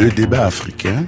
Le débat africain.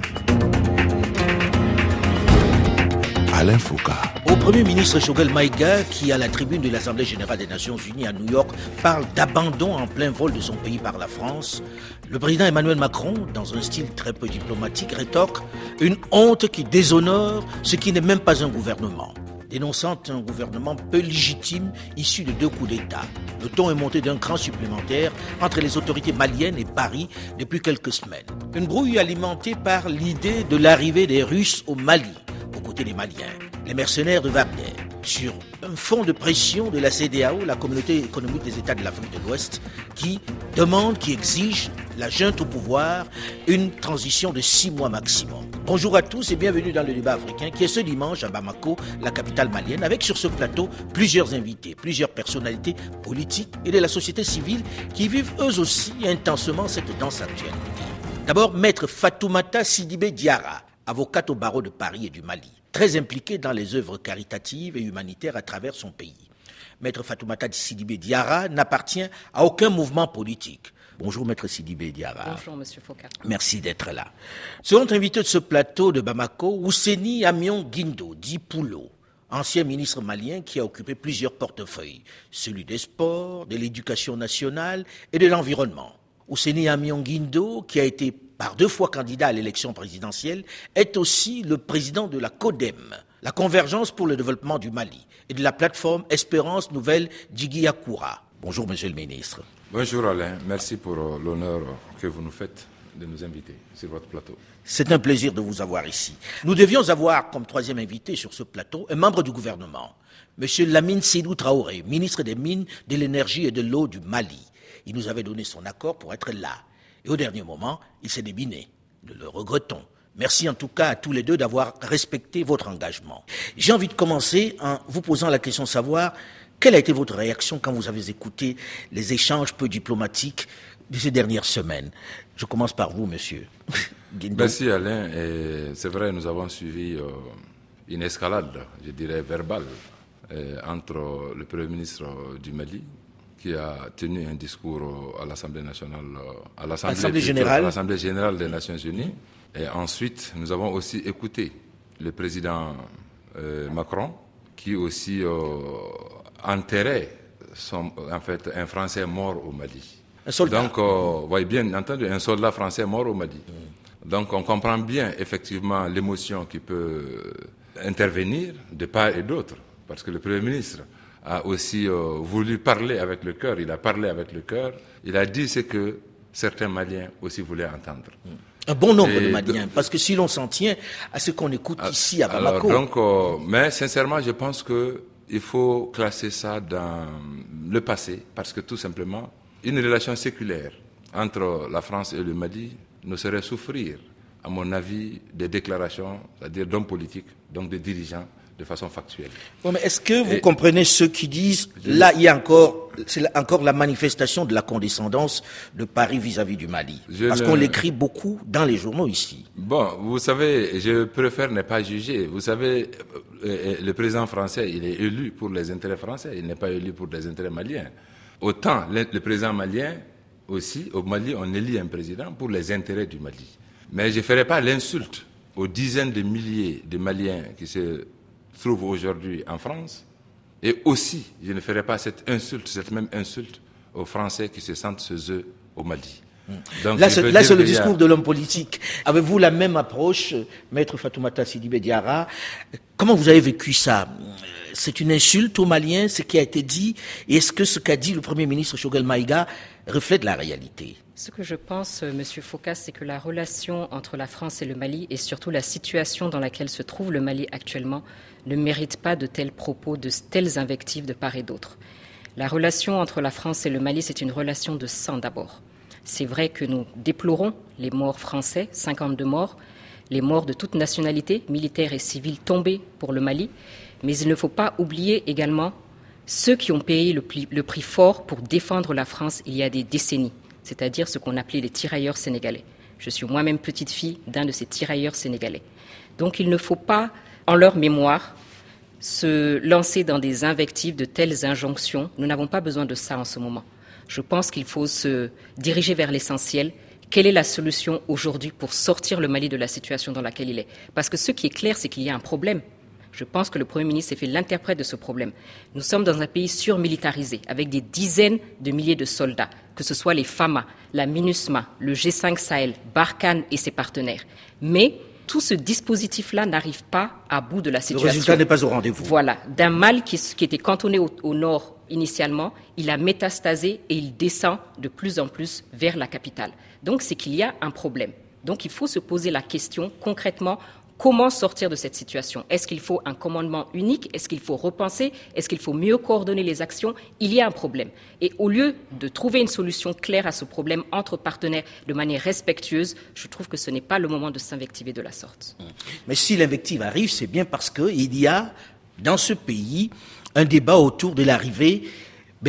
Alain Foucault. Au Premier ministre Shogel Maïga, qui à la tribune de l'Assemblée générale des Nations unies à New York parle d'abandon en plein vol de son pays par la France, le président Emmanuel Macron, dans un style très peu diplomatique, rétorque une honte qui déshonore ce qui n'est même pas un gouvernement dénonçant un gouvernement peu légitime issu de deux coups d'État. Le ton est monté d'un cran supplémentaire entre les autorités maliennes et Paris depuis quelques semaines. Une brouille alimentée par l'idée de l'arrivée des Russes au Mali, aux côtés des Maliens, les mercenaires de Wagner, sur un fond de pression de la CDAO, la communauté économique des États de l'Afrique de l'Ouest, qui demande, qui exige la junte au pouvoir une transition de six mois maximum. Bonjour à tous et bienvenue dans le débat africain qui est ce dimanche à Bamako, la capitale malienne, avec sur ce plateau plusieurs invités, plusieurs personnalités politiques et de la société civile qui vivent eux aussi intensement cette danse actuelle. D'abord, maître Fatoumata Sidibé Diara, avocate au barreau de Paris et du Mali très impliqué dans les œuvres caritatives et humanitaires à travers son pays. Maître Fatoumata Sidibé Diara n'appartient à aucun mouvement politique. Bonjour Maître Sidibé Diara. Bonjour Monsieur Foucault. Merci d'être là. Second invité de ce plateau de Bamako, Ouseni Amion Guindo, dit Poulo, ancien ministre malien qui a occupé plusieurs portefeuilles, celui des sports, de l'éducation nationale et de l'environnement. Ouseni Amion Guindo, qui a été par deux fois candidat à l'élection présidentielle, est aussi le président de la CODEM, la Convergence pour le développement du Mali, et de la plateforme Espérance Nouvelle d'Iguiakoura. Bonjour, monsieur le ministre. Bonjour Alain, merci pour euh, l'honneur que vous nous faites de nous inviter sur votre plateau. C'est un plaisir de vous avoir ici. Nous devions avoir comme troisième invité sur ce plateau un membre du gouvernement, monsieur Lamine Sidou Traoré, ministre des Mines, de l'Énergie et de l'Eau du Mali. Il nous avait donné son accord pour être là. Et au dernier moment, il s'est débiné. Nous le regrettons. Merci en tout cas à tous les deux d'avoir respecté votre engagement. J'ai envie de commencer en vous posant la question de savoir quelle a été votre réaction quand vous avez écouté les échanges peu diplomatiques de ces dernières semaines? Je commence par vous, monsieur. Merci Alain. C'est vrai, nous avons suivi euh, une escalade, je dirais verbale, euh, entre le Premier ministre du Mali, qui a tenu un discours à l'Assemblée nationale, à l'Assemblée générale. générale des Nations Unies. Et ensuite, nous avons aussi écouté le président euh, Macron, qui aussi euh, enterrait son, en fait un Français mort au Mali. Un soldat. Donc, euh, voyez bien entendu, un soldat français mort au Mali. Donc, on comprend bien effectivement l'émotion qui peut intervenir de part et d'autre, parce que le Premier ministre a aussi euh, voulu parler avec le cœur, il a parlé avec le cœur, il a dit ce que certains Maliens aussi voulaient entendre. Un bon nombre de Maliens, parce que si l'on s'en tient à ce qu'on écoute ah, ici à Bamako. donc, euh, mais sincèrement, je pense qu'il faut classer ça dans le passé, parce que tout simplement, une relation séculaire entre la France et le Mali ne saurait souffrir, à mon avis, des déclarations, c'est-à-dire d'hommes politiques, donc des dirigeants, de façon factuelle. mais est-ce que vous comprenez ceux qui disent là il y a encore c'est encore la manifestation de la condescendance de Paris vis-à-vis du Mali parce qu'on l'écrit beaucoup dans les journaux ici. Bon, vous savez, je préfère ne pas juger. Vous savez, euh, euh, le président français, il est élu pour les intérêts français, il n'est pas élu pour les intérêts maliens. Autant le président malien aussi, au Mali, on élit un président pour les intérêts du Mali. Mais je ne ferai pas l'insulte aux dizaines de milliers de Maliens qui se trouve aujourd'hui en France. Et aussi, je ne ferai pas cette insulte, cette même insulte aux Français qui se sentent chez eux au Mali. Donc, là, c'est le discours de l'homme politique. Avez-vous la même approche, maître Fatoumata Sidibé Diara Comment vous avez vécu ça? C'est une insulte aux Maliens, ce qui a été dit? Et est-ce que ce qu'a dit le Premier ministre Shogel Maïga reflète la réalité? Ce que je pense, euh, Monsieur Foucault, c'est que la relation entre la France et le Mali, et surtout la situation dans laquelle se trouve le Mali actuellement, ne mérite pas de tels propos, de telles invectives de part et d'autre. La relation entre la France et le Mali, c'est une relation de sang d'abord. C'est vrai que nous déplorons les morts français, 52 morts, les morts de toute nationalité, militaires et civils tombés pour le Mali, mais il ne faut pas oublier également ceux qui ont payé le prix fort pour défendre la France il y a des décennies, c'est-à-dire ce qu'on appelait les tirailleurs sénégalais. Je suis moi-même petite fille d'un de ces tirailleurs sénégalais. Donc il ne faut pas en leur mémoire, se lancer dans des invectives de telles injonctions. Nous n'avons pas besoin de ça en ce moment. Je pense qu'il faut se diriger vers l'essentiel. quelle est la solution aujourd'hui pour sortir le Mali de la situation dans laquelle il est? Parce que ce qui est clair, c'est qu'il y a un problème. Je pense que le Premier ministre s'est fait l'interprète de ce problème. Nous sommes dans un pays surmilitarisé, avec des dizaines de milliers de soldats, que ce soit les FAMA, la MINUSMA, le G5 Sahel, Barkhane et ses partenaires. Mais tout ce dispositif-là n'arrive pas à bout de la situation. Le résultat n'est pas au rendez-vous. Voilà. D'un mal qui, était cantonné au, nord initialement, il a métastasé et il descend de plus en plus vers la capitale. Donc c'est qu'il y a un problème. Donc il faut se poser la question concrètement, Comment sortir de cette situation Est-ce qu'il faut un commandement unique? Est-ce qu'il faut repenser? Est-ce qu'il faut mieux coordonner les actions? Il y a un problème. Et au lieu de trouver une solution claire à ce problème entre partenaires de manière respectueuse, je trouve que ce n'est pas le moment de s'invectiver de la sorte. Mais si l'invective arrive, c'est bien parce qu'il y a dans ce pays un débat autour de l'arrivée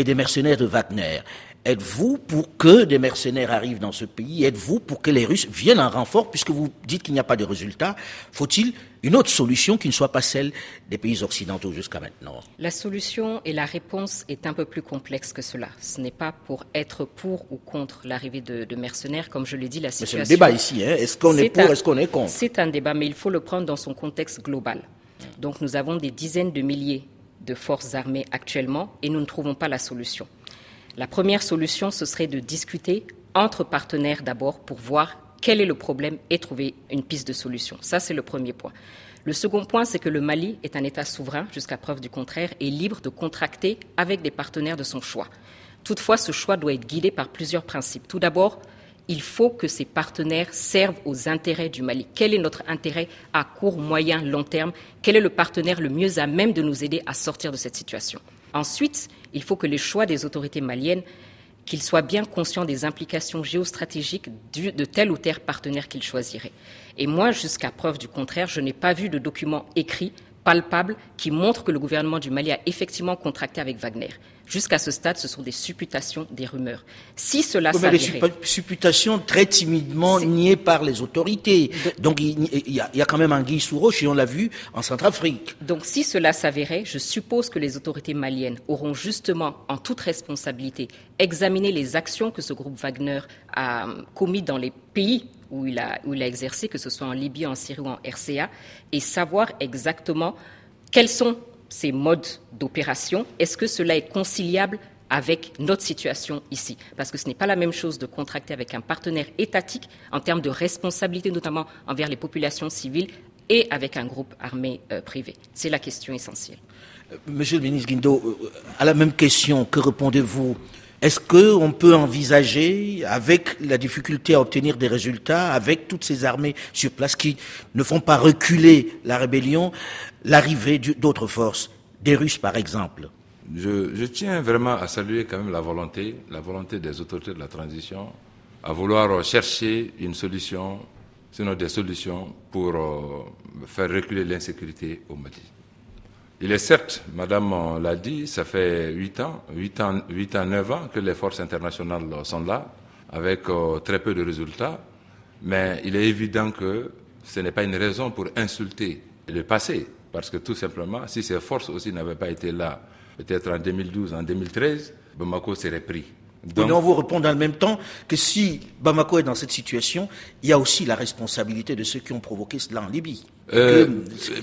des mercenaires de Wagner. Êtes-vous pour que des mercenaires arrivent dans ce pays? Êtes-vous pour que les Russes viennent en renfort? Puisque vous dites qu'il n'y a pas de résultat, faut-il une autre solution qui ne soit pas celle des pays occidentaux jusqu'à maintenant? La solution et la réponse est un peu plus complexe que cela. Ce n'est pas pour être pour ou contre l'arrivée de, mercenaires, comme je l'ai dit, la situation. C'est un débat ici. Hein. est-ce qu'on est, pour, est-ce qu'on est contre? C'est un débat, mais il faut le prendre dans son contexte global. Donc nous avons des dizaines de milliers de forces armées actuellement et nous ne trouvons pas la solution. La première solution, ce serait de discuter entre partenaires d'abord pour voir quel est le problème et trouver une piste de solution. Ça, c'est le premier point. Le second point, c'est que le Mali est un État souverain, jusqu'à preuve du contraire, et libre de contracter avec des partenaires de son choix. Toutefois, ce choix doit être guidé par plusieurs principes. Tout d'abord, il faut que ces partenaires servent aux intérêts du Mali. Quel est notre intérêt à court, moyen, long terme? Quel est le partenaire le mieux à même de nous aider à sortir de cette situation? Ensuite, il faut que les choix des autorités maliennes qu'ils soient bien conscients des implications géostratégiques de tel ou tel partenaire qu'ils choisiraient. Et moi, jusqu'à preuve du contraire, je n'ai pas vu de document écrit palpable qui montre que le gouvernement du Mali a effectivement contracté avec Wagner. Jusqu'à ce stade, ce sont des supputations, des rumeurs. Si cela s'avérait... Des supputations très timidement niées par les autorités. Donc il y, a, quand même un guille sous roche et on l'a vu en Centrafrique. Donc si cela s'avérait, je suppose que les autorités maliennes auront justement, en toute responsabilité, examiné les actions que ce groupe Wagner a commis dans les pays où il, a, où il a exercé, que ce soit en Libye, en Syrie ou en RCA, et savoir exactement quels sont ces modes d'opération. Est-ce que cela est conciliable avec notre situation ici? Parce que ce n'est pas la même chose de contracter avec un partenaire étatique en termes de responsabilité, notamment envers les populations civiles, et avec un groupe armé euh, privé. C'est la question essentielle. Euh, Monsieur le ministre Guindo, euh, à la même question, que répondez-vous est-ce qu'on peut envisager, avec la difficulté à obtenir des résultats, avec toutes ces armées sur place qui ne font pas reculer la rébellion, l'arrivée d'autres forces, des Russes par exemple? Je, tiens vraiment à saluer quand même la volonté, la volonté des autorités de la transition à vouloir chercher une solution, sinon des solutions pour euh, faire reculer l'insécurité au Mali. Il est certes, Madame l'a dit, ça fait 8 ans, 8 ans, 8 ans, 9 ans que les forces internationales sont là, avec euh, très peu de résultats, mais il est évident que ce n'est pas une raison pour insulter le passé, parce que tout simplement, si ces forces aussi n'avaient pas été là, peut-être en 2012, en 2013, Bamako serait pris. Donc, on vous répond en même temps que si Bamako est dans cette situation, il y a aussi la responsabilité de ceux qui ont provoqué cela en Libye. Euh,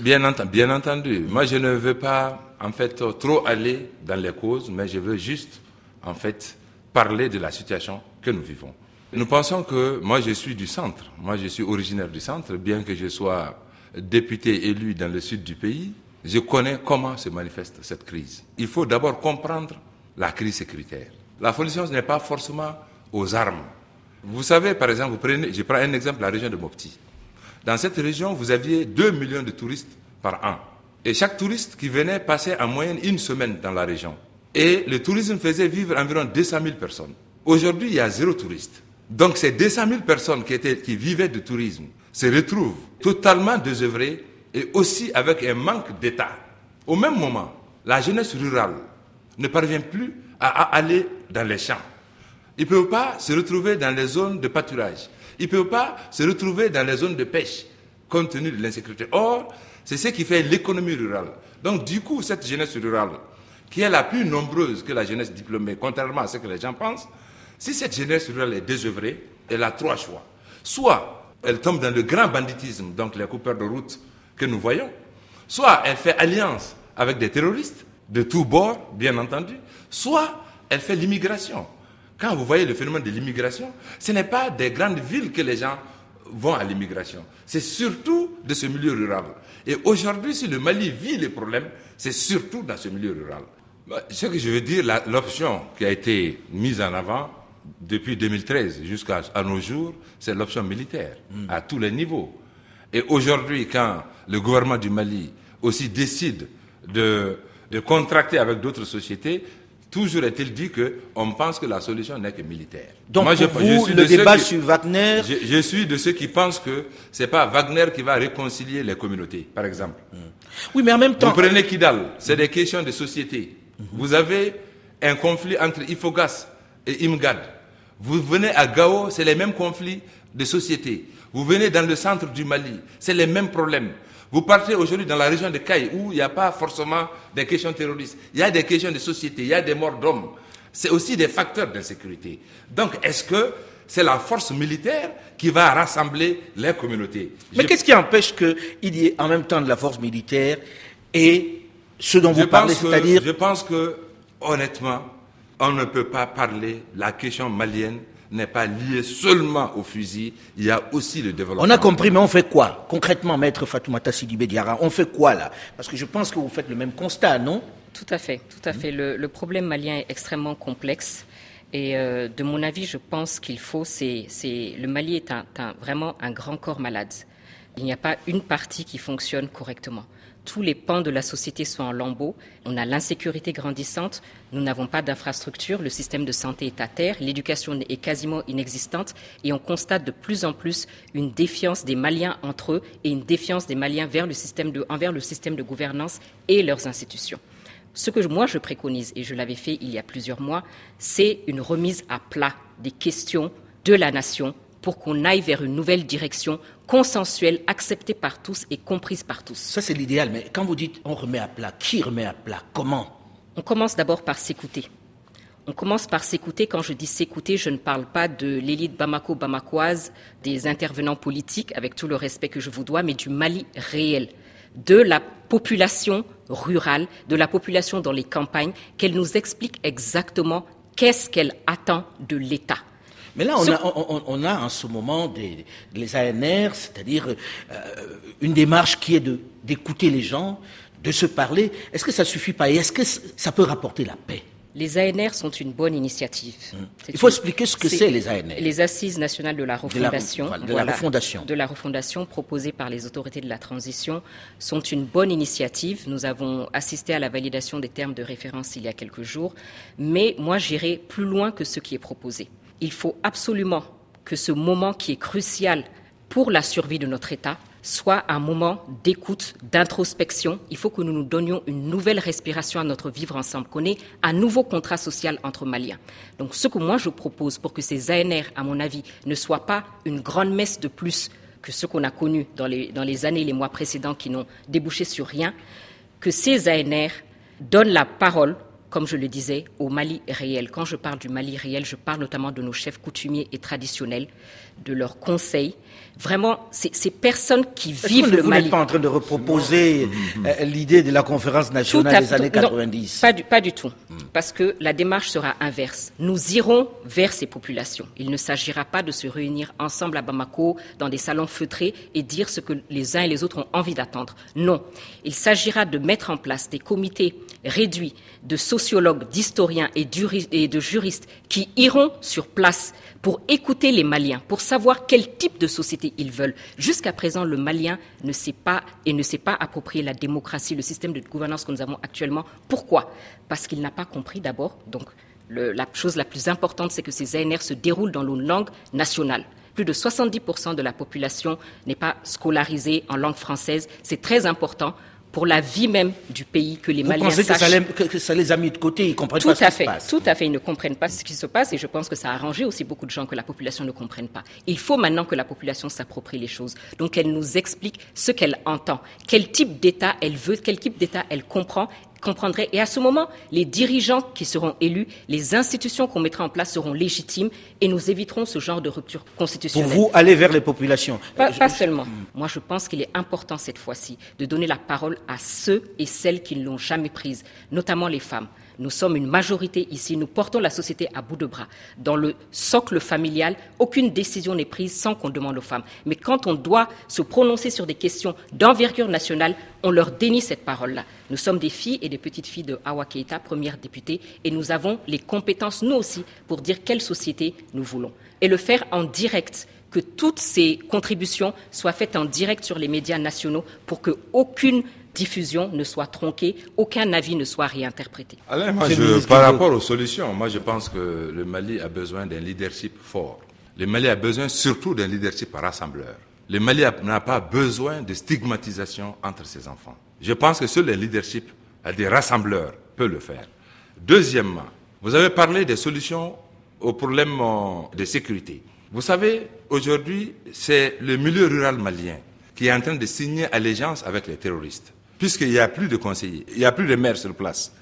bien, entendu, bien entendu. Moi, je ne veux pas, en fait, trop aller dans les causes, mais je veux juste, en fait, parler de la situation que nous vivons. Nous pensons que moi, je suis du centre. Moi, je suis originaire du centre, bien que je sois député élu dans le sud du pays. Je connais comment se manifeste cette crise. Il faut d'abord comprendre la crise sécuritaire. La solution n'est pas forcément aux armes. Vous savez, par exemple, je prends un exemple, la région de Mopti. Dans cette région, vous aviez 2 millions de touristes par an. Et chaque touriste qui venait passait en moyenne une semaine dans la région. Et le tourisme faisait vivre environ 200 000 personnes. Aujourd'hui, il y a zéro touriste. Donc ces 200 000 personnes qui, étaient, qui vivaient du tourisme se retrouvent totalement désœuvrées et aussi avec un manque d'État. Au même moment, la jeunesse rurale ne parvient plus à aller dans les champs. Ils ne peuvent pas se retrouver dans les zones de pâturage. Ils ne peuvent pas se retrouver dans les zones de pêche, compte tenu de l'insécurité. Or, c'est ce qui fait l'économie rurale. Donc, du coup, cette jeunesse rurale, qui est la plus nombreuse que la jeunesse diplômée, contrairement à ce que les gens pensent, si cette jeunesse rurale est désœuvrée, elle a trois choix. Soit elle tombe dans le grand banditisme, donc les coupeurs de route que nous voyons, soit elle fait alliance avec des terroristes de tous bords, bien entendu, soit elle fait l'immigration. Quand vous voyez le phénomène de l'immigration, ce n'est pas des grandes villes que les gens vont à l'immigration. C'est surtout de ce milieu rural. Et aujourd'hui, si le Mali vit les problèmes, c'est surtout dans ce milieu rural. Bah, ce que je veux dire, l'option qui a été mise en avant depuis 2013 jusqu'à nos jours, c'est l'option militaire, hmm. à tous les niveaux. Et aujourd'hui, quand le gouvernement du Mali aussi décide de, de contracter avec d'autres sociétés, Toujours est-il dit qu'on pense que la solution n'est que militaire. Donc, Moi, je, vous, le débat sur Wagner... Je, suis de ceux qui pensent que c'est pas Wagner qui va réconcilier les communautés, par exemple. Hmm. Oui, mais en même temps... Vous prenez Kidal, c'est des questions de société. Vous avez un conflit entre Ifogas et Imgad. Vous venez à Gao, c'est les mêmes conflits de société. Vous venez dans le centre du Mali, c'est les mêmes problèmes. Vous partez aujourd'hui dans la région de Caille où il n'y a pas forcément des questions terroristes. Il y a des questions de société, il y a des morts d'hommes. C'est aussi des facteurs d'insécurité. Donc, est-ce que c'est la force militaire qui va rassembler les communautés? Mais qu'est-ce qui empêche qu'il y ait en même temps de la force militaire et ce dont vous parlez, c'est-à-dire... Je pense que, honnêtement, on ne peut pas parler la question malienne n'est pas lié seulement au fusil, il y a aussi le développement. On a compris, mais on fait quoi? Concrètement, maître Fatoumata Sidibé Diara, on fait quoi là? Parce que je pense que vous faites le même constat, non? Tout à fait, tout à fait. Le, problème malien est extrêmement complexe. Et euh, de mon avis, je pense qu'il faut, c'est, le Mali est vraiment un grand corps malade. Il n'y a pas une partie qui fonctionne correctement tous les pans de la société sont en lambeaux. On a l'insécurité grandissante, nous n'avons pas d'infrastructure, le système de santé est à terre, l'éducation est quasiment inexistante et on constate de plus en plus une défiance des Maliens entre eux et une défiance des Maliens envers le système de gouvernance et leurs institutions. Ce que moi je préconise, et je l'avais fait il y a plusieurs mois, c'est une remise à plat des questions de la nation pour qu'on aille vers une nouvelle direction consensuelle, acceptée par tous et comprise par tous. Ça, c'est l'idéal. Mais quand vous dites on remet à plat, qui remet à plat Comment? On commence d'abord par s'écouter. On commence par s'écouter. Quand je dis s'écouter, je ne parle pas de l'élite bamako-bamakoise, des intervenants politiques, avec tout le respect que je vous dois, mais du Mali réel, de la population rurale, de la population dans les campagnes, qu'elle nous explique exactement qu'est-ce qu'elle attend de l'État. Mais là, on, a, on, a, en ce moment des, les ANR, c'est-à-dire euh, une démarche qui est d'écouter les gens, de se parler. Est-ce que ça suffit pas? Et est-ce que ça peut rapporter la paix? Les ANR sont une bonne initiative. Hum. Il faut expliquer ce que c'est les ANR. Les Assises nationales de la refondation, de la, refondation. de la refondation proposées par les autorités de la transition sont une bonne initiative. Nous avons assisté à la validation des termes de référence il y a quelques jours, mais moi j'irai plus loin que ce qui est proposé il faut absolument que ce moment qui est crucial pour la survie de notre État soit un moment d'écoute, d'introspection. Il faut que nous nous donnions une nouvelle respiration à notre vivre ensemble, qu'on ait un nouveau contrat social entre Maliens. Donc ce que moi je propose pour que ces ANR, à mon avis, ne soient pas une grande messe de plus que ce qu'on a connu dans les, dans les années et les mois précédents qui n'ont débouché sur rien, que ces ANR donnent la parole comme je le disais, au Mali réel. Quand je parle du Mali réel, je parle notamment de nos chefs coutumiers et traditionnels, de leurs conseils. Vraiment, ces personnes qui vivent le Mali. Vous n'êtes pas en train de reproposer euh, l'idée de la conférence nationale des années 90 pas, du, pas du tout, parce que la démarche sera inverse. Nous irons vers ces populations. Il ne s'agira pas de se réunir ensemble à Bamako dans des salons feutrés et dire ce que les uns et les autres ont envie d'attendre. Non, il s'agira de mettre en place des comités réduits de sociologues, d'historiens et de juristes qui iront sur place pour écouter les Maliens, pour savoir quel type de société ils veulent. Jusqu'à présent, le Malien ne sait pas et ne sait pas approprier la démocratie, le système de gouvernance que nous avons actuellement. Pourquoi? Parce qu'il n'a pas compris d'abord. Donc, la chose la plus importante, c'est que ces ANR se déroulent dans nos langues nationales. Plus de 70% de la population n'est pas scolarisée en langue française. C'est très important pour la vie même du pays que les Vous Maliens pensez Que, ça les, a mis de côté, ils comprennent tout pas ce qui se passe. Tout à fait, ils ne comprennent pas ce qui se passe et je pense que ça a arrangé aussi beaucoup de gens que la population ne comprenne pas. Il faut maintenant que la population s'approprie les choses. Donc elle nous explique ce qu'elle entend, quel type d'État elle veut, quel type d'État elle comprend comprendrait. Et à ce moment, les dirigeants qui seront élus, les institutions qu'on mettra en place seront légitimes et nous éviterons ce genre de rupture constitutionnelle. Pour vous, aller vers les populations Pas, pas seulement. Moi, je pense qu'il est important cette fois-ci de donner la parole à ceux et celles qui ne l'ont jamais prise, notamment les femmes. Nous sommes une majorité ici, nous portons la société à bout de bras. Dans le socle familial, aucune décision n'est prise sans qu'on demande aux femmes. Mais quand on doit se prononcer sur des questions d'envergure nationale, on leur dénie cette parole-là. Nous sommes des filles et des petites filles de Awa Keita, première députée, et nous avons les compétences, nous aussi, pour dire quelle société nous voulons. Et le faire en direct que toutes ces contributions soient faites en direct sur les médias nationaux pour qu'aucune diffusion ne soit tronquée, aucun avis ne soit réinterprété. Alain, moi, je, par rapport aux solutions, moi je pense que le Mali a besoin d'un leadership fort. Le Mali a besoin surtout d'un leadership rassembleur. Le Mali n'a pas besoin de stigmatisation entre ses enfants. Je pense que seul le leadership à des rassembleurs peut le faire. Deuxièmement, vous avez parlé des solutions aux problèmes de sécurité. Vous savez, aujourd'hui, c'est le milieu rural malien qui est en train de signer allégeance avec les terroristes puisqu'il n'y a plus de conseillers, il n'y a plus de maires sur place,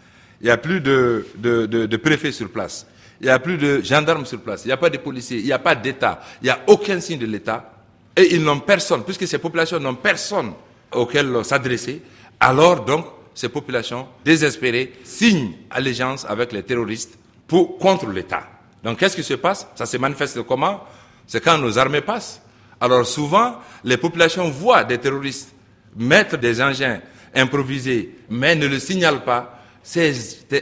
il n'y a plus de, de, de, préfets sur place, il n'y a plus de gendarmes sur place, il n'y a pas de policiers, il n'y a pas d'État, il n'y a aucun signe de l'État, et ils n'ont personne, puisque ces populations n'ont personne auquel s'adresser, alors donc ces populations désespérées signent allégeance avec les terroristes pour, contre l'État. Donc qu'est-ce qui se passe? Ça se manifeste comment? C'est quand nos armées passent. Alors souvent, les populations voient des terroristes mettre des engins improvisés, mais ne le signalent pas. Ces,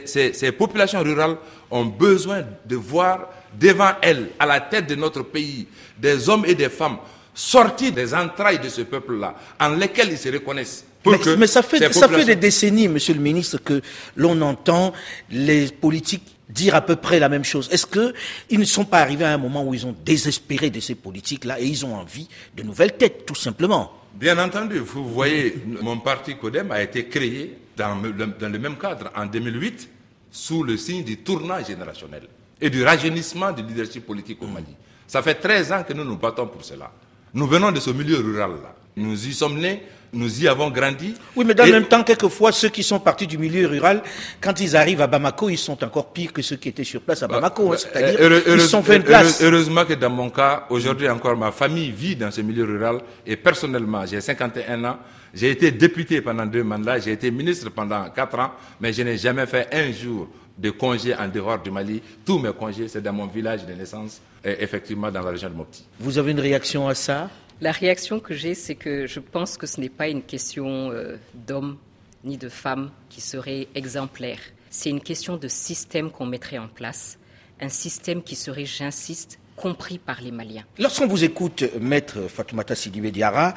ces, ces, populations rurales ont besoin de voir devant elles, à la tête de notre pays, des hommes et des femmes sortis des entrailles de ce peuple-là, en lesquels ils se reconnaissent. Mais, mais, ça, fait, ça fait des décennies, Monsieur le Ministre, que l'on entend les politiques dire à peu près la même chose. Est-ce qu'ils ne sont pas arrivés à un moment où ils ont désespéré de ces politiques-là et ils ont envie de nouvelles têtes, tout simplement? Bien entendu, vous voyez, mon parti CODEM a été créé dans le, dans le même cadre en 2008 sous le signe du tournant générationnel et du rajeunissement du leadership politique au Mali. Ça fait 13 ans que nous nous battons pour cela. Nous venons de ce milieu rural-là. Nous y sommes nés, nous y avons grandi. Oui, mais dans le même temps, quelquefois, ceux qui sont partis du milieu rural, quand ils arrivent à Bamako, ils sont encore pires que ceux qui étaient sur place à Bamako. Bah, C'est-à-dire, heureux, ils sont fait une place. Heureusement que dans mon cas, aujourd'hui encore, ma famille vit dans ce milieu rural et personnellement, j'ai 51 ans. J'ai été député pendant deux mandats, j'ai été ministre pendant quatre ans, mais je n'ai jamais fait un jour de congé en dehors du Mali. Tous mes congés, c'est dans mon village de naissance, et effectivement dans la région de Mopti. Vous avez une réaction à ça? La réaction que j'ai, c'est que je pense que ce n'est pas une question euh, d'hommes ni de femmes qui serait exemplaire. C'est une question de système qu'on mettrait en place, un système qui serait, j'insiste, compris par les Maliens. Lorsqu'on vous écoute, maître Fatoumata Sidibé Diara,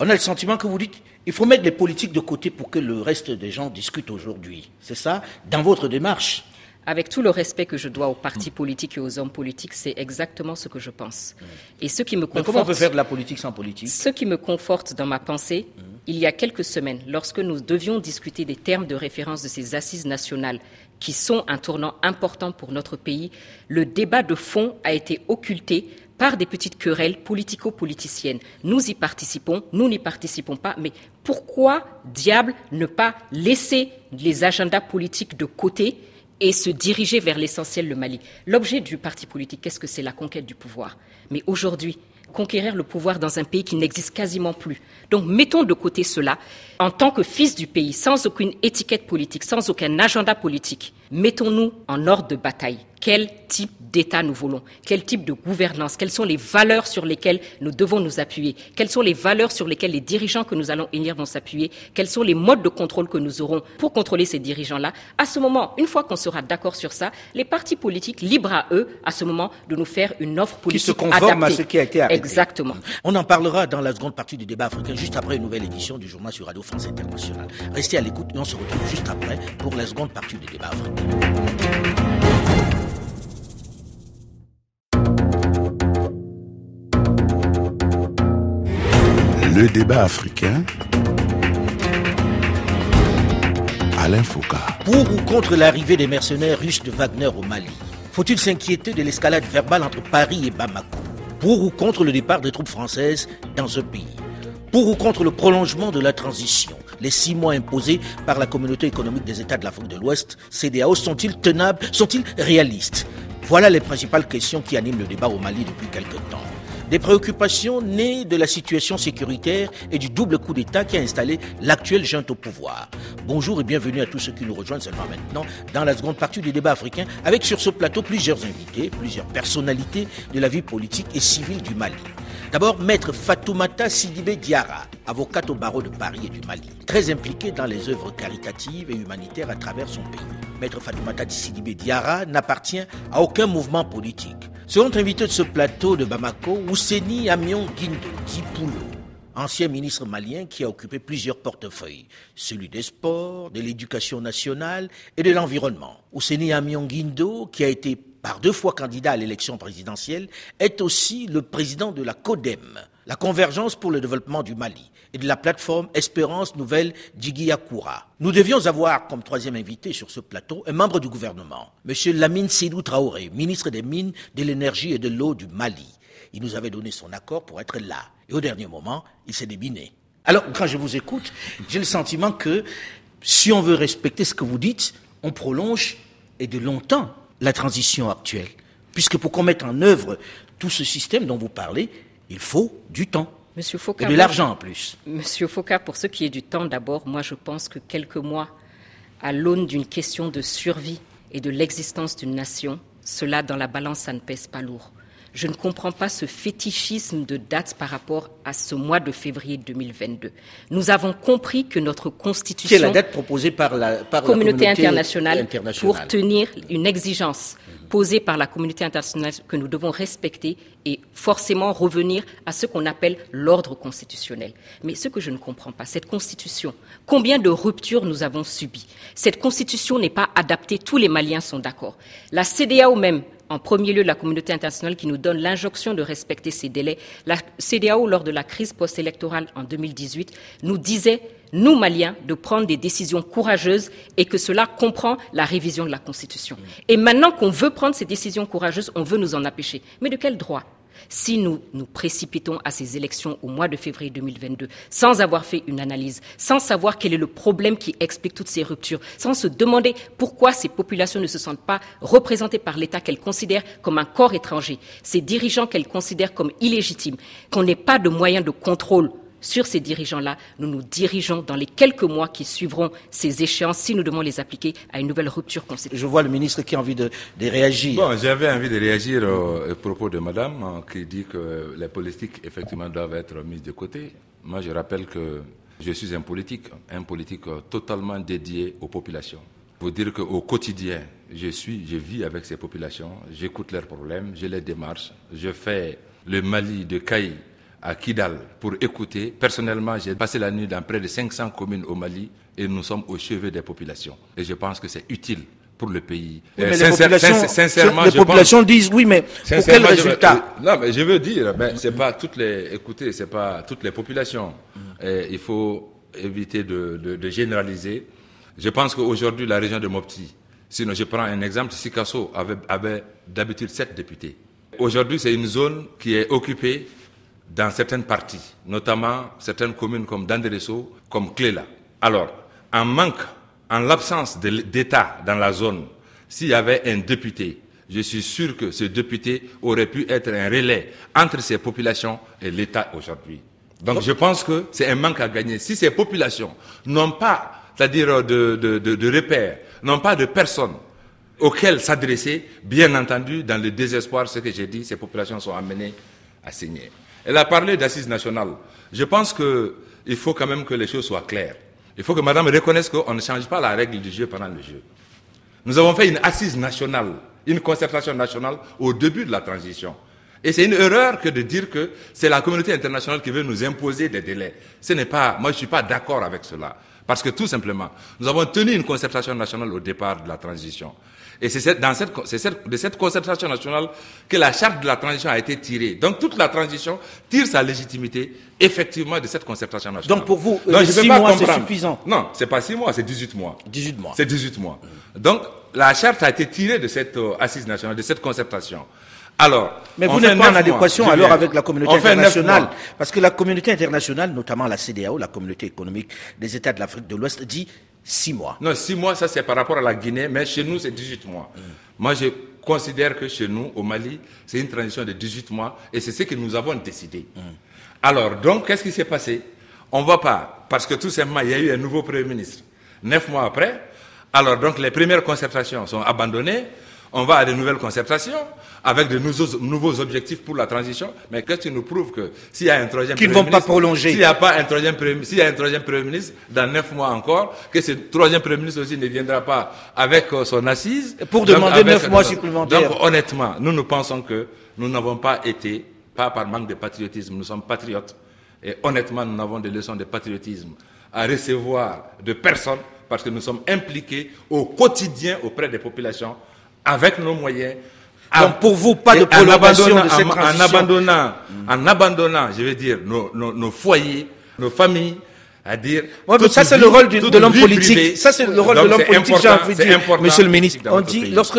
on a le sentiment que vous dites il faut mettre les politiques de côté pour que le reste des gens discutent aujourd'hui. C'est ça, dans votre démarche avec tout le respect que je dois aux partis politiques et aux hommes politiques, c'est exactement ce que je pense. Et ce qui me conforte. Mais comment on peut faire de la politique sans politique Ce qui me conforte dans ma pensée, mmh. il y a quelques semaines, lorsque nous devions discuter des termes de référence de ces assises nationales qui sont un tournant important pour notre pays, le débat de fond a été occulté par des petites querelles politico-politiciennes. Nous y participons, nous n'y participons pas, mais pourquoi, diable, ne pas laisser les agendas politiques de côté et se diriger vers l'essentiel, le Mali L'objet du parti politique, qu'est-ce que c'est La conquête du pouvoir? Mais aujourd'hui, conquérir le pouvoir dans un pays qui n'existe quasiment plus. Donc mettons de côté cela. En tant que fils du pays, sans aucune étiquette politique, sans aucun agenda politique, mettons-nous en ordre de bataille. Quel type d'État nous voulons? Quel type de gouvernance? Quelles sont les valeurs sur lesquelles nous devons nous appuyer? Quelles sont les valeurs sur lesquelles les dirigeants que nous allons élire vont s'appuyer? Quels sont les modes de contrôle que nous aurons pour contrôler ces dirigeants-là? À ce moment, une fois qu'on sera d'accord sur ça, les partis politiques, libres à eux, à ce moment, de nous faire une offre politique qui se conforme adaptée. à ce qui a été arrêté. Exactement. On en parlera dans la seconde partie du débat africain, juste après une nouvelle édition du journal sur Radio France Internationale. Restez à l'écoute et on se retrouve juste après pour la seconde partie du débat africain. Le débat africain. Alain Foucault. Pour ou contre l'arrivée des mercenaires russes de Wagner au Mali Faut-il s'inquiéter de l'escalade verbale entre Paris et Bamako? Pour ou contre le départ des troupes françaises dans un pays? Pour ou contre le prolongement de la transition? Les six mois imposés par la communauté économique des États de l'Afrique de l'Ouest, CDAO, sont-ils tenables, sont-ils réalistes? Voilà les principales questions qui animent le débat au Mali depuis quelque temps. Des préoccupations nées de la situation sécuritaire et du double coup d'État qui a installé l'actuel junte au pouvoir. Bonjour et bienvenue à tous ceux qui nous rejoignent seulement maintenant dans la seconde partie du débat africain avec sur ce plateau plusieurs invités, plusieurs personnalités de la vie politique et civile du Mali. D'abord, maître Fatoumata Sidibé Diara, avocate au barreau de Paris et du Mali, très impliqué dans les œuvres caritatives et humanitaires à travers son pays. Maître Fatoumata Sidibé Diara n'appartient à aucun mouvement politique. Second invité de ce plateau de Bamako, Ousseni Amion Guindo, ancien ministre malien qui a occupé plusieurs portefeuilles, celui des sports, de l'éducation nationale et de l'environnement. Ousseni Amion Guindo, qui a été par deux fois candidat à l'élection présidentielle, est aussi le président de la CODEM, la Convergence pour le développement du Mali, et de la plateforme Espérance Nouvelle d'Iguiakoura. Nous devions avoir comme troisième invité sur ce plateau un membre du gouvernement, M. Lamine Sédou Traoré, ministre des Mines, de l'Énergie et de l'Eau du Mali. Il nous avait donné son accord pour être là. Et au dernier moment, il s'est débiné. Alors, quand je vous écoute, j'ai le sentiment que si on veut respecter ce que vous dites, on prolonge et de longtemps la transition actuelle. Puisque pour qu'on mette en œuvre tout ce système dont vous parlez, il faut du temps. Monsieur et de l'argent en plus. Monsieur Foucault, pour ce qui est du temps, d'abord, moi je pense que quelques mois, à l'aune d'une question de survie et de l'existence d'une nation, cela dans la balance, ça ne pèse pas lourd. Je ne comprends pas ce fétichisme de date par rapport à ce mois de février 2022. Nous avons compris que notre constitution... C'est la date proposée par la, communauté, internationale, pour tenir une exigence posée par la communauté internationale que nous devons respecter et forcément revenir à ce qu'on appelle l'ordre constitutionnel. Mais ce que je ne comprends pas, cette constitution, combien de ruptures nous avons subies? Cette constitution n'est pas adaptée, tous les Maliens sont d'accord. La CDAO même en premier lieu la communauté internationale qui nous donne l'injonction de respecter ces délais. La CDAO, lors de la crise post-électorale en 2018, nous disait, nous Maliens, de prendre des décisions courageuses et que cela comprend la révision de la Constitution. Et maintenant qu'on veut prendre ces décisions courageuses, on veut nous en empêcher. Mais de quel droit? Si nous nous précipitons à ces élections au mois de février 2022 sans avoir fait une analyse, sans savoir quel est le problème qui explique toutes ces ruptures, sans se demander pourquoi ces populations ne se sentent pas représentées par l'État qu'elles considèrent comme un corps étranger, ces dirigeants qu'elles considèrent comme illégitimes, qu'on n'ait pas de moyens de contrôle sur ces dirigeants-là, nous nous dirigeons dans les quelques mois qui suivront ces échéances, si nous devons les appliquer, à une nouvelle rupture constitutionnelle. Je vois le ministre qui a envie de, réagir. Bon, j'avais envie de réagir au, propos de madame hein, qui dit que les politiques, effectivement, doivent être mises de côté. Moi, je rappelle que je suis un politique, un politique totalement dédié aux populations. Pour dire qu'au quotidien, je suis, je vis avec ces populations, j'écoute leurs problèmes, je les démarche, je fais le Mali de Caï à Kidal pour écouter. Personnellement, j'ai passé la nuit dans près de 500 communes au Mali et nous sommes au chevet des populations. Et je pense que c'est utile pour le pays. mais les populations, sincèrement, les populations disent oui, mais pour quel résultat? Non, mais je veux dire, ben, c'est pas toutes les, écoutez, c'est pas toutes les populations. Et il faut éviter de, de, de généraliser. Je pense qu'aujourd'hui, la région de Mopti, sinon je prends un exemple, Sikasso avait, avait d'habitude sept députés. Aujourd'hui, c'est une zone qui est occupée dans certaines parties, notamment certaines communes comme Dandereso, comme Cléla. Alors, en manque, en l'absence d'État dans la zone, s'il y avait un député, je suis sûr que ce député aurait pu être un relais entre ces populations et l'État aujourd'hui. Donc je pense que c'est un manque à gagner. Si ces populations n'ont pas, c'est-à-dire de, de, de, de repères, n'ont pas de personnes auxquelles s'adresser, bien entendu, dans le désespoir, ce que j'ai dit, ces populations sont amenées à saigner. Elle a parlé d'assises nationales. Je pense qu'il faut quand même que les choses soient claires. Il faut que madame reconnaisse qu'on ne change pas la règle du jeu pendant le jeu. Nous avons fait une assise nationale, une concertation nationale au début de la transition. Et c'est une erreur que de dire que c'est la communauté internationale qui veut nous imposer des délais. Ce n'est pas, moi je ne suis pas d'accord avec cela. Parce que tout simplement, nous avons tenu une concertation nationale au départ de la transition. Et c'est dans cette, cette, de cette concertation nationale que la charte de la transition a été tirée. Donc toute la transition tire sa légitimité effectivement de cette concertation nationale. Donc pour vous, Donc, 6 mois c'est suffisant Non, c'est pas 6 mois, c'est 18 mois. 18 mois. C'est 18 mois. Donc la charte a été tirée de cette euh, assise nationale, de cette concertation. Alors, mais vous n'êtes pas en adéquation alors avec la communauté internationale, parce que la communauté internationale, notamment la CDAO, la communauté économique des États de l'Afrique de l'Ouest, dit six mois. Non, six mois, ça c'est par rapport à la Guinée, mais chez nous c'est 18 mois. Mm. Moi, je considère que chez nous, au Mali, c'est une transition de 18 mois, et c'est ce que nous avons décidé. Mm. Alors, donc, qu'est-ce qui s'est passé? On ne va pas, parce que tout simplement, il y a eu un nouveau Premier ministre. Neuf mois après, alors donc les premières concertations sont abandonnées, on va à de nouvelles concertations avec de nouveaux, objectifs pour la transition. Mais qu'est-ce qui nous prouve que s'il y a un troisième Qu'ils ne vont pas prolonger. S'il n'y a pas un troisième s'il y a un troisième Premier ministre dans neuf mois encore, que ce troisième Premier ministre aussi ne viendra pas avec euh, son assise. Pour demander neuf mois supplémentaires. Donc honnêtement, nous nous pensons que nous n'avons pas été, pas par manque de patriotisme, nous sommes patriotes. Et honnêtement, nous n'avons des leçons de patriotisme à recevoir de personne parce que nous sommes impliqués au quotidien auprès des populations avec nos moyens. Donc pour vous, pas de prolongation de cette en, abandonnant, en abandonnant, je veux dire, nos, nos, foyers, nos familles, à dire. ça c'est le rôle de l'homme politique. Ça c'est le rôle de l'homme politique. J'ai envie de dire, Monsieur le ministre, on dit lorsque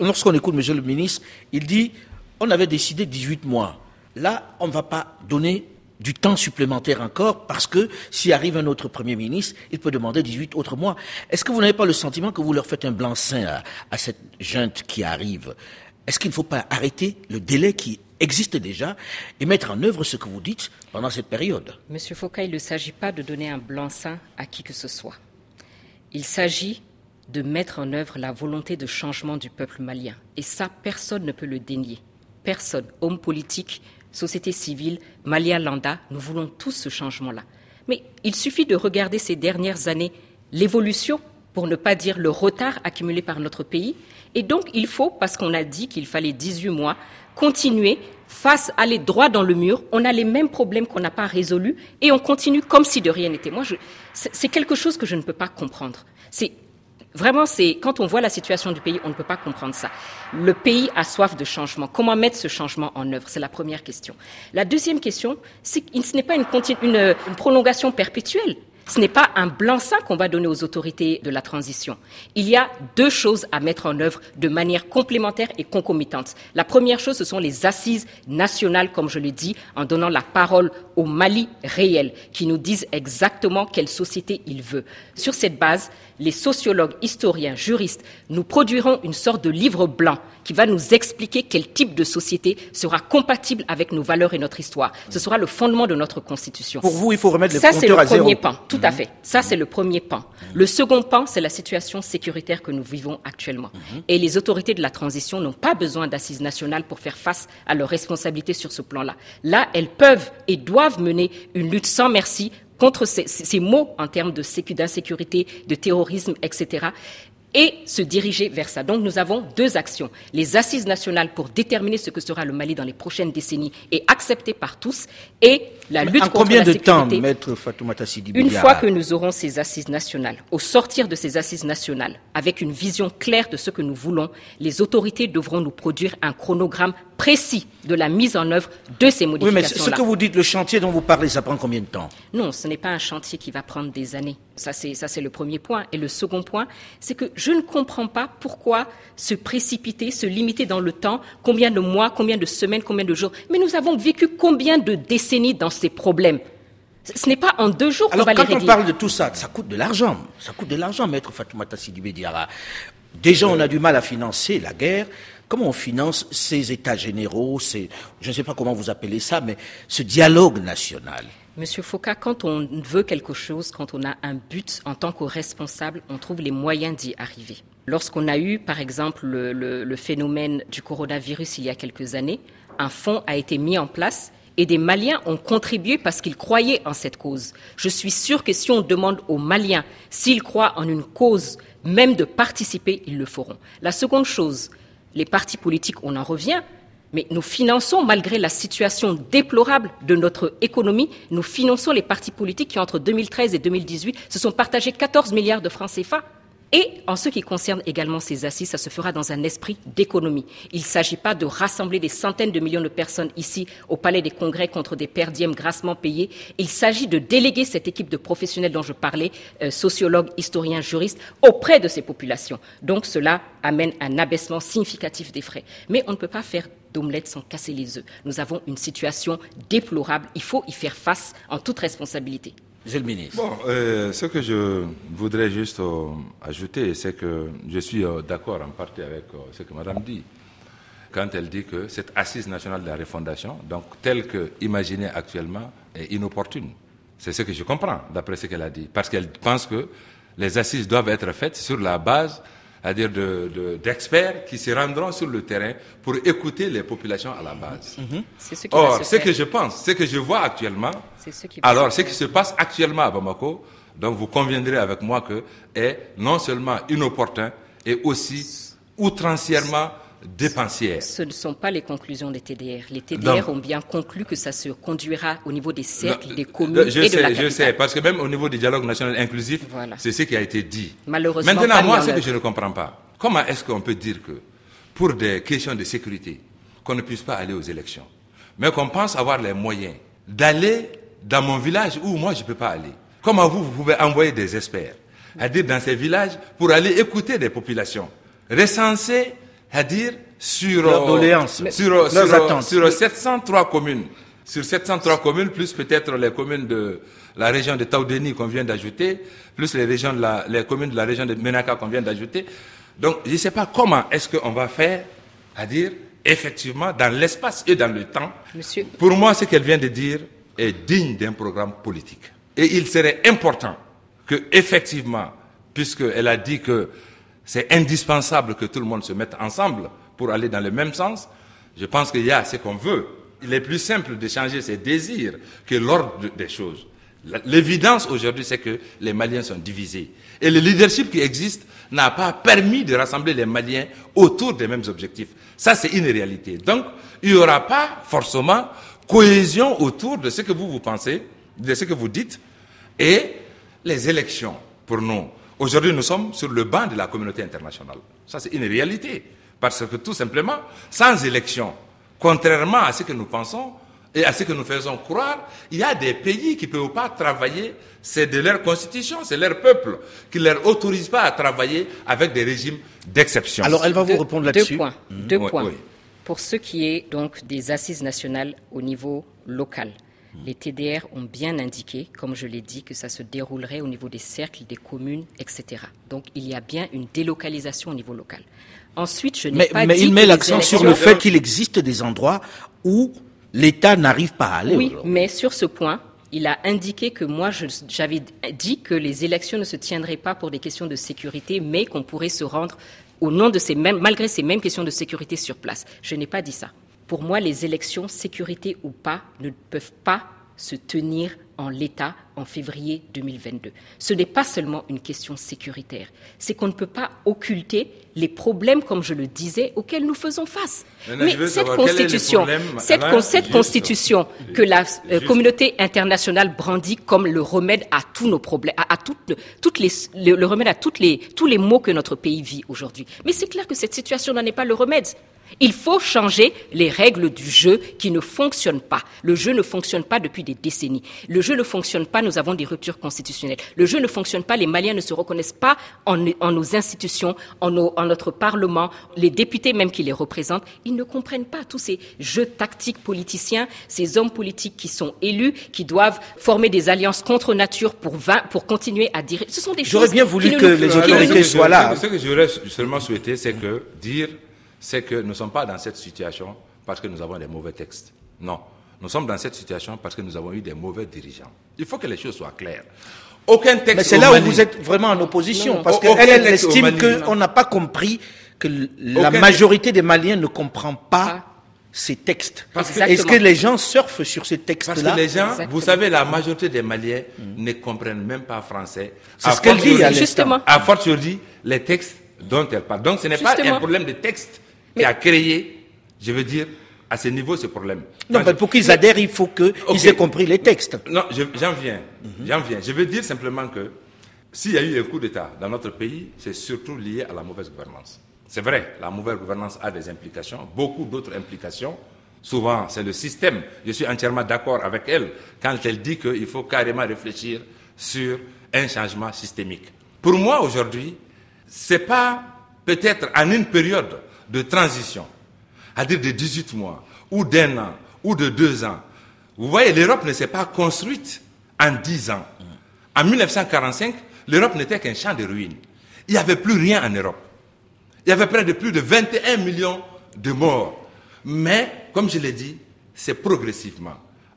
lorsqu'on écoute Monsieur le ministre, il dit, on avait décidé 18 mois. Là, on ne va pas donner du temps supplémentaire encore, parce que s'il arrive un autre Premier ministre, il peut demander 18 autres mois. Est-ce que vous n'avez pas le sentiment que vous leur faites un blanc-seing à, cette junte qui arrive? Est-ce qu'il ne faut pas arrêter le délai qui existe déjà et mettre en œuvre ce que vous dites pendant cette période? Monsieur Foucault, il ne s'agit pas de donner un blanc-seing à qui que ce soit. Il s'agit de mettre en œuvre la volonté de changement du peuple malien. Et ça, personne ne peut le dénier. Personne, homme politique, société civile, Malia Landa, nous voulons tous ce changement-là. Mais il suffit de regarder ces dernières années, l'évolution, pour ne pas dire le retard accumulé par notre pays. Et donc, il faut, parce qu'on a dit qu'il fallait 18 mois, continuer face, aller droit dans le mur. On a les mêmes problèmes qu'on n'a pas résolus et on continue comme si de rien n'était. Moi, c'est quelque chose que je ne peux pas comprendre. C'est Vraiment, c'est quand on voit la situation du pays, on ne peut pas comprendre ça. Le pays a soif de changement. Comment mettre ce changement en œuvre? C'est la première question. La deuxième question, c'est que ce n'est pas une, une prolongation perpétuelle. Ce n'est pas un blanc-seing qu'on va donner aux autorités de la transition. Il y a deux choses à mettre en œuvre de manière complémentaire et concomitante. La première chose, ce sont les assises nationales, comme je l'ai dit, en donnant la parole au Mali réel, qui nous disent exactement quelle société il veut. Sur cette base, les sociologues, historiens, juristes, nous produirons une sorte de livre blanc qui va nous expliquer quel type de société sera compatible avec nos valeurs et notre histoire. Ce sera le fondement de notre constitution. Pour vous, il faut remettre les Ça, c'est le premier pan, tout à mhm. fait. Ça, c'est le premier pan. Le second pan, c'est la situation sécuritaire que nous vivons actuellement. Mhm. Et les autorités de la transition n'ont pas besoin d'assises nationales pour faire face à leurs responsabilités sur ce plan-là. Là, elles peuvent et doivent mener une lutte sans merci contre ces, ces, mots en termes d'insécurité, de terrorisme, etc et se diriger vers ça. Donc nous avons deux actions. Les assises nationales pour déterminer ce que sera le Mali dans les prochaines décennies et acceptées par tous et la lutte contre combien de temps, Maître Fatoumata Une fois que nous aurons ces assises nationales, au sortir de ces assises nationales, avec une vision claire de ce que nous voulons, les autorités devront nous produire un chronogramme précis de la mise en œuvre de ces modifications. Oui, mais ce que vous dites, le chantier dont vous parlez, ça prend combien de temps? Non, ce n'est pas un chantier qui va prendre des années. Ça, c'est, le premier point. Et le second point, c'est que je ne comprends pas pourquoi se précipiter, se limiter dans le temps, combien de mois, combien de semaines, combien de jours. Mais nous avons vécu combien de décennies dans ces problèmes? Ce n'est pas en deux jours qu'on va les régler. quand on parle de tout ça, ça coûte de l'argent. Ça coûte de l'argent, maître Fatoumata Sidibé Diara. Déjà, on a du mal à financer la guerre. Comment on finance ces états généraux, ces, je ne sais pas comment vous appelez ça, mais ce dialogue national? Monsieur Foucault, quand on veut quelque chose, quand on a un but en tant que responsable, on trouve les moyens d'y arriver. Lorsqu'on a eu, par exemple, le, phénomène du coronavirus il y a quelques années, un fonds a été mis en place et des Maliens ont contribué parce qu'ils croyaient en cette cause. Je suis sûr que si on demande aux Maliens s'ils croient en une cause, même de participer, ils le feront. La seconde chose, les partis politiques, on en revient, mais nous finançons, malgré la situation déplorable de notre économie, nous finançons les partis politiques qui, entre 2013 et 2018, se sont partagés 14 milliards de francs CFA. Et en ce qui concerne également ces assises, ça se fera dans un esprit d'économie. Il ne s'agit pas de rassembler des centaines de millions de personnes ici au Palais des Congrès contre des perdièmes grassement payés. Il s'agit de déléguer cette équipe de professionnels dont je parlais, euh, sociologues, historiens, juristes, auprès de ces populations. Donc cela amène un abaissement significatif des frais. Mais on ne peut pas faire d'omelette sans casser les œufs. Nous avons une situation déplorable. Il faut y faire face en toute responsabilité. Monsieur le ministre. Bon, euh, ce que je voudrais juste euh, ajouter, c'est que je suis euh, d'accord en partie avec ce que Madame dit. Quand elle dit que cette assise nationale de la refondation, donc telle que imaginée actuellement, est inopportune. C'est ce que je comprends, d'après ce qu'elle a dit. Parce qu'elle pense que les assises doivent être faites sur la base c'est-à-dire d'experts qui se rendront sur le terrain pour écouter les populations à la base. Mhm. Ce Or, ce que je pense, ce que je vois actuellement, alors ce qui se passe actuellement à Bamako, donc vous conviendrez avec moi que est non seulement inopportun et aussi outrancièrement dépensière. Ce ne sont pas les conclusions des TDR. Les TDR ont bien conclu que ça se conduira au niveau des cercles, des communes je et sais, de la Je sais, parce que même au niveau du dialogue national inclusif, c'est ce qui a été dit. Malheureusement, Maintenant, moi, ce que je ne comprends pas, comment est-ce qu'on peut dire que, pour des questions de sécurité, qu'on ne puisse pas aller aux élections, mais qu'on pense avoir les moyens d'aller dans mon village où moi je ne peux pas aller? Comment vous, vous pouvez envoyer des experts à dire dans ces villages pour aller écouter des populations, recenser à dire sur, euh, sur, euh, sur, 703 euh, communes, sur 703 communes, plus peut-être les communes de la région de Taoudeni qu'on vient d'ajouter, plus les, régions de la, les communes de la région de Menaka qu'on vient d'ajouter. Donc, je ne sais pas comment est-ce qu'on va faire, à dire, effectivement, dans l'espace et dans le temps. Monsieur. Pour moi, ce qu'elle vient de dire est digne d'un programme politique. Et il serait important que, effectivement, puisqu'elle a dit que c'est indispensable que tout le monde se mette ensemble pour aller dans le même sens. Je pense qu'il y a ce qu'on veut. Il est plus simple de changer ses désirs que l'ordre des choses. L'évidence aujourd'hui, c'est que les Maliens sont divisés. Et le leadership qui existe n'a pas permis de rassembler les Maliens autour des mêmes objectifs. Ça, c'est une réalité. Donc, il n'y aura pas forcément cohésion autour de ce que vous vous pensez, de ce que vous dites, et les élections, pour nous, Aujourd'hui, nous sommes sur le banc de la communauté internationale. Ça, c'est une réalité. Parce que tout simplement, sans élection, contrairement à ce que nous pensons et à ce que nous faisons croire, il y a des pays qui ne peuvent pas travailler, c'est de leur constitution, c'est leur peuple, qui ne leur autorise pas à travailler avec des régimes d'exception. Alors, elle va vous répondre là-dessus. Deux points. Deux points. Pour ce qui est donc des assises nationales au niveau local. Les TDR ont bien indiqué, comme je l'ai dit, que ça se déroulerait au niveau des cercles, des communes, etc. Donc il y a bien une délocalisation au niveau local. Ensuite, je n'ai pas mais dit il met l'accent sur le fait qu'il existe des endroits où l'État n'arrive pas à aller. Oui, mais sur ce point, il a indiqué que moi, j'avais dit que les élections ne se tiendraient pas pour des questions de sécurité, mais qu'on pourrait se rendre au nom de ces mêmes, malgré ces mêmes questions de sécurité sur place. Je n'ai pas dit ça. Pour moi, les élections, sécurité ou pas, ne peuvent pas se tenir en l'état en février 2022. Ce n'est pas seulement une question sécuritaire, c'est qu'on ne peut pas occulter les problèmes, comme je le disais, auxquels nous faisons face. Mais cette constitution, cette, constitution que la euh, communauté internationale brandit comme le remède à tous nos problèmes, à, toutes, toutes les, le, remède à toutes les, tous les maux que notre pays vit aujourd'hui. Mais c'est clair que cette situation n'en est pas le remède. Il faut changer les règles du jeu qui ne fonctionnent pas. Le jeu ne fonctionne pas depuis des décennies. Le jeu ne fonctionne pas, nous avons des ruptures constitutionnelles. Le jeu ne fonctionne pas, les Maliens ne se reconnaissent pas en, nos institutions, en, notre Parlement, les députés même qui les représentent. Ils ne comprennent pas tous ces jeux tactiques politiciens, ces hommes politiques qui sont élus, qui doivent former des alliances contre nature pour, pour continuer à dire. Ce sont des choses. J'aurais bien voulu que les autorités soient là. Ce que j'aurais seulement souhaité, c'est que dire c'est que nous ne sommes pas dans cette situation parce que nous avons des mauvais textes. Non. Nous sommes dans cette situation parce que nous avons eu des mauvais dirigeants. Il faut que les choses soient claires. Aucun texte. Mais c'est là où vous êtes vraiment en opposition, parce qu'elle elle estime qu'on n'a pas compris que la majorité des Maliens ne comprend pas ces textes. Est-ce que les gens surfent sur ces textes-là? Parce que les gens, vous savez, la majorité des Maliens ne comprennent même pas français. C'est ce qu'elle dit, justement. À fortiori, les textes dont elle parle. Donc ce n'est pas un problème de texte qui a créé, je veux dire, à ce niveau, ce problème. Non, mais pour qu'ils adhèrent, il faut qu'ils aient compris les textes. Non, j'en viens. J'en viens. Je veux dire simplement que s'il y a eu un coup d'État dans notre pays, c'est surtout lié à la mauvaise gouvernance. C'est vrai, la mauvaise gouvernance a des implications, beaucoup d'autres implications. Souvent, c'est le système. Je suis entièrement d'accord avec elle quand elle dit qu'il faut carrément réfléchir sur un changement systémique. Pour moi, aujourd'hui, c'est pas peut-être en une période de transition, à dire de 18 mois, ou d'un an, ou de deux ans. Vous voyez, l'Europe ne s'est pas construite en 10 ans. En 1945, l'Europe n'était qu'un champ de ruines. Il n'y avait plus rien en Europe. Il y avait près de plus de 21 millions de morts. Mais, comme je l'ai dit, c'est progressivement,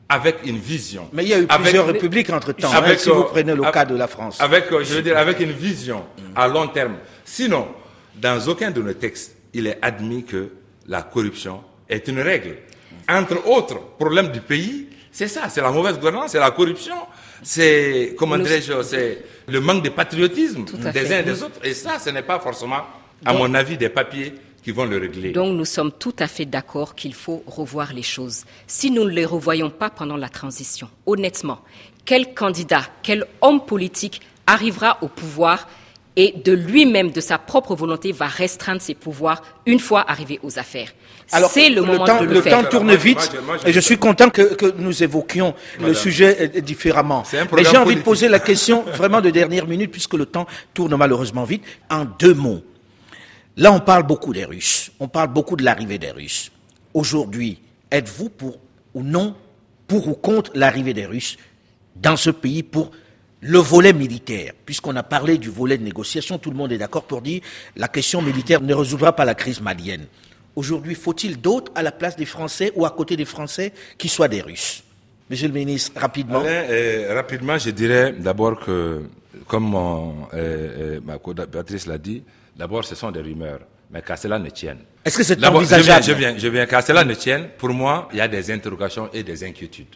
avec une vision. Mais il y a eu plusieurs républiques entre-temps, hein, si vous prenez le cas de la France. Avec, je veux dire, avec une vision à long terme. Sinon, dans aucun de nos textes, il est admis que la corruption est une règle. Entre autres problèmes du pays, c'est ça, c'est la mauvaise gouvernance, c'est la corruption, c'est, comment dirais-je, c'est le manque de patriotisme des uns et des autres. Et ça, ce n'est pas forcément, à mon avis, des papiers qui vont le régler. Donc nous sommes tout à fait d'accord qu'il faut revoir les choses. Si nous ne les revoyons pas pendant la transition, honnêtement, quel candidat, quel homme politique arrivera au pouvoir et de lui-même, de sa propre volonté, va restreindre ses pouvoirs une fois arrivé aux affaires. C'est le, moment temps, de le, le temps tourne vite et je suis content que, nous évoquions le sujet différemment. Mais j'ai envie de poser la question vraiment de dernière minute puisque le temps tourne malheureusement vite en deux mots. Là, on parle beaucoup des Russes. On parle beaucoup de l'arrivée des Russes. Aujourd'hui, êtes-vous pour ou non pour ou contre l'arrivée des Russes dans ce pays pour le volet militaire, puisqu'on a parlé du volet de négociation, tout le monde est d'accord pour dire la question militaire ne résoudra pas la crise malienne. Aujourd'hui, faut-il d'autres à la place des Français ou à côté des Français qui soient des Russes? Monsieur le ministre, rapidement. Euh, rapidement, je dirais d'abord que, comme mon, euh, euh, ma Patrice l'a dit, d'abord ce sont des rumeurs, mais qu'à cela ne tienne. Est-ce que c'est envisageable je viens, je viens, je viens qu'à cela ne tienne. Pour moi, il y a des interrogations et des inquiétudes.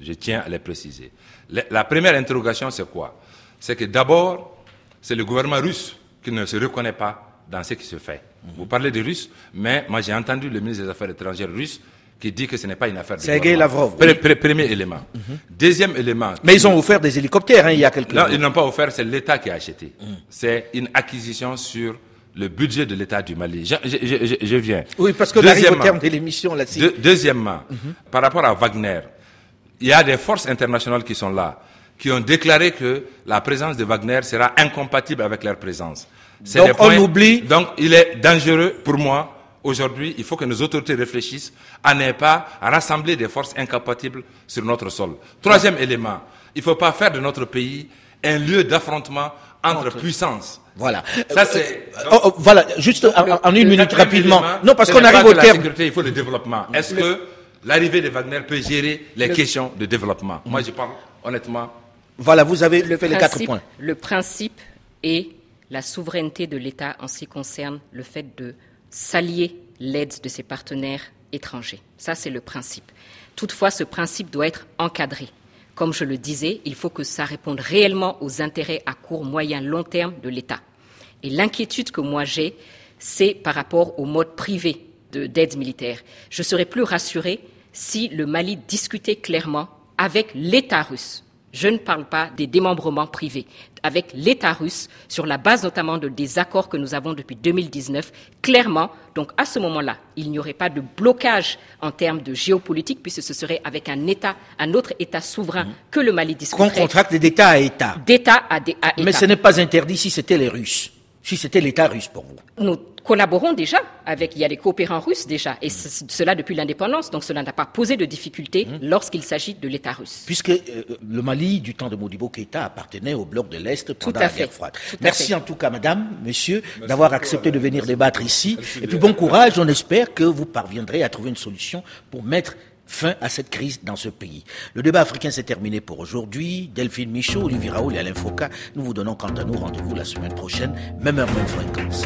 Je tiens à les préciser. La première interrogation, c'est quoi? C'est que d'abord, c'est le gouvernement russe qui ne se reconnaît pas dans ce qui se fait. Vous parlez des Russes, mais moi j'ai entendu le ministre des Affaires étrangères russe qui dit que ce n'est pas une affaire de Sergei Lavrov. Premier élément. Mhm. Deuxième élément. Mais ils ont offert des hélicoptères hein, il y a quelques Non, ils n'ont pas offert, c'est l'État qui a acheté. Mhm. C'est une acquisition sur le budget de l'État du Mali. Je, je, je, viens. Oui, parce que au terme de l'émission là-dessus. deuxièmement, mhm. par rapport à Wagner, il y a des forces internationales qui sont là, qui ont déclaré que la présence de Wagner sera incompatible avec leur présence. Donc on oublie. Donc il est dangereux pour moi. Aujourd'hui, il faut que nos autorités réfléchissent à ne pas rassembler des forces incompatibles sur notre sol. Troisième élément, il ne faut pas faire de notre pays un lieu d'affrontement entre, puissances. Voilà. Ça c'est. Oh, oh, voilà, juste en, une minute rapidement. Non, parce qu'on arrive au terme. La sécurité, il faut le développement. Est-ce que l'arrivée de Wagner peut gérer les questions de développement. Moi, je parle honnêtement. Voilà, vous avez le fait les quatre points. Le principe est la souveraineté de l'État en ce qui concerne le fait de s'allier l'aide de ses partenaires étrangers. Ça, c'est le principe. Toutefois, ce principe doit être encadré. Comme je le disais, il faut que ça réponde réellement aux intérêts à court, moyen, long terme de l'État. Et l'inquiétude que moi j'ai, c'est par rapport au mode privé d'aide militaire. Je serais plus rassuré si le Mali discutait clairement avec l'État russe. Je ne parle pas des démembrements privés, avec l'État russe, sur la base notamment de, des accords que nous avons depuis 2019, clairement, donc à ce moment-là, il n'y aurait pas de blocage en termes de géopolitique, puisque ce serait avec un État, un autre État souverain mmh. que le Mali discuterait. Qu'on contracte d'État à État. D'État à, État. Mais ce n'est pas interdit si c'était les Russes, si c'était l'État russe pour vous collaborons déjà avec, il y a des coopérants russes déjà, et cela depuis l'indépendance, donc cela n'a pas posé de difficulté mmh. lorsqu'il s'agit de l'État russe. Puisque euh, le Mali, du temps de Modibo Keïta, appartenait au bloc de l'Est pendant la guerre froide. Merci en tout cas, madame, monsieur, d'avoir accepté de venir débattre ici. Et puis bon courage, on espère que vous parviendrez à trouver une solution pour mettre fin à cette crise dans ce pays. Le débat africain s'est terminé pour aujourd'hui. Delphine Michaud, Olivier Raoul et Alain Foucault, nous vous donnons quant à nous rendez-vous la semaine prochaine, même heure, même fréquence.